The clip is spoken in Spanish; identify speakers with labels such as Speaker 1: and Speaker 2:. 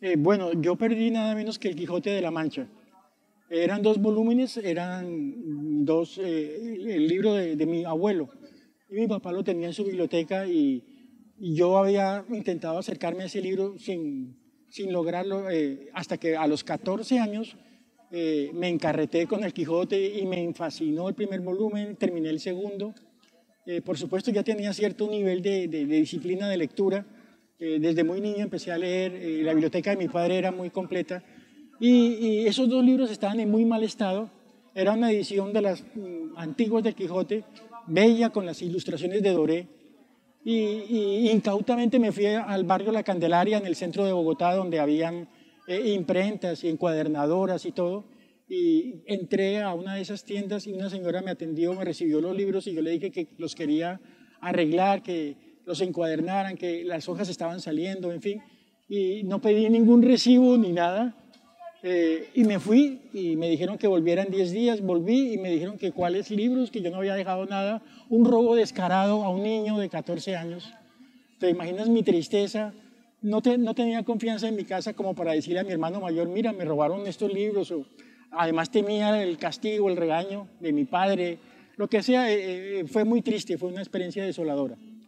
Speaker 1: Eh, bueno, yo perdí nada menos que el Quijote de la Mancha. Eran dos volúmenes, eran dos, eh, el libro de, mi abuelo. Y mi papá lo tenía en su biblioteca y, yo había intentado acercarme a ese libro sin, sin lograrlo, eh, hasta que a los 14 años me encarreté con el Quijote y me fascinó el primer volumen, terminé el segundo. por supuesto ya tenía cierto nivel de, de disciplina de lectura, eh, desde muy niño empecé a leer, eh, la biblioteca de mi padre era muy completa y, esos dos libros estaban en muy mal estado. Era una edición de las mm, antiguas de Quijote, bella con las ilustraciones de Doré. Y, incautamente me fui al barrio La Candelaria, en el centro de Bogotá, donde habían eh, imprentas y encuadernadoras y todo. Y entré a una de esas tiendas y una señora me atendió, me recibió los libros y yo le dije que los quería arreglar, que, los encuadernaran, que las hojas estaban saliendo, en fin. Y no pedí ningún recibo ni nada. Eh, y me fui y me dijeron que volviera en 10 días. Volví y me dijeron que cuáles libros, que yo no había dejado nada. Un robo descarado a un niño de 14 años. ¿Te imaginas mi tristeza? No, no tenía confianza en mi casa como para decirle a mi hermano mayor, mira, me robaron estos libros. además temía el castigo, el regaño de mi padre. Lo que sea, eh, eh, fue muy triste, fue una experiencia desoladora.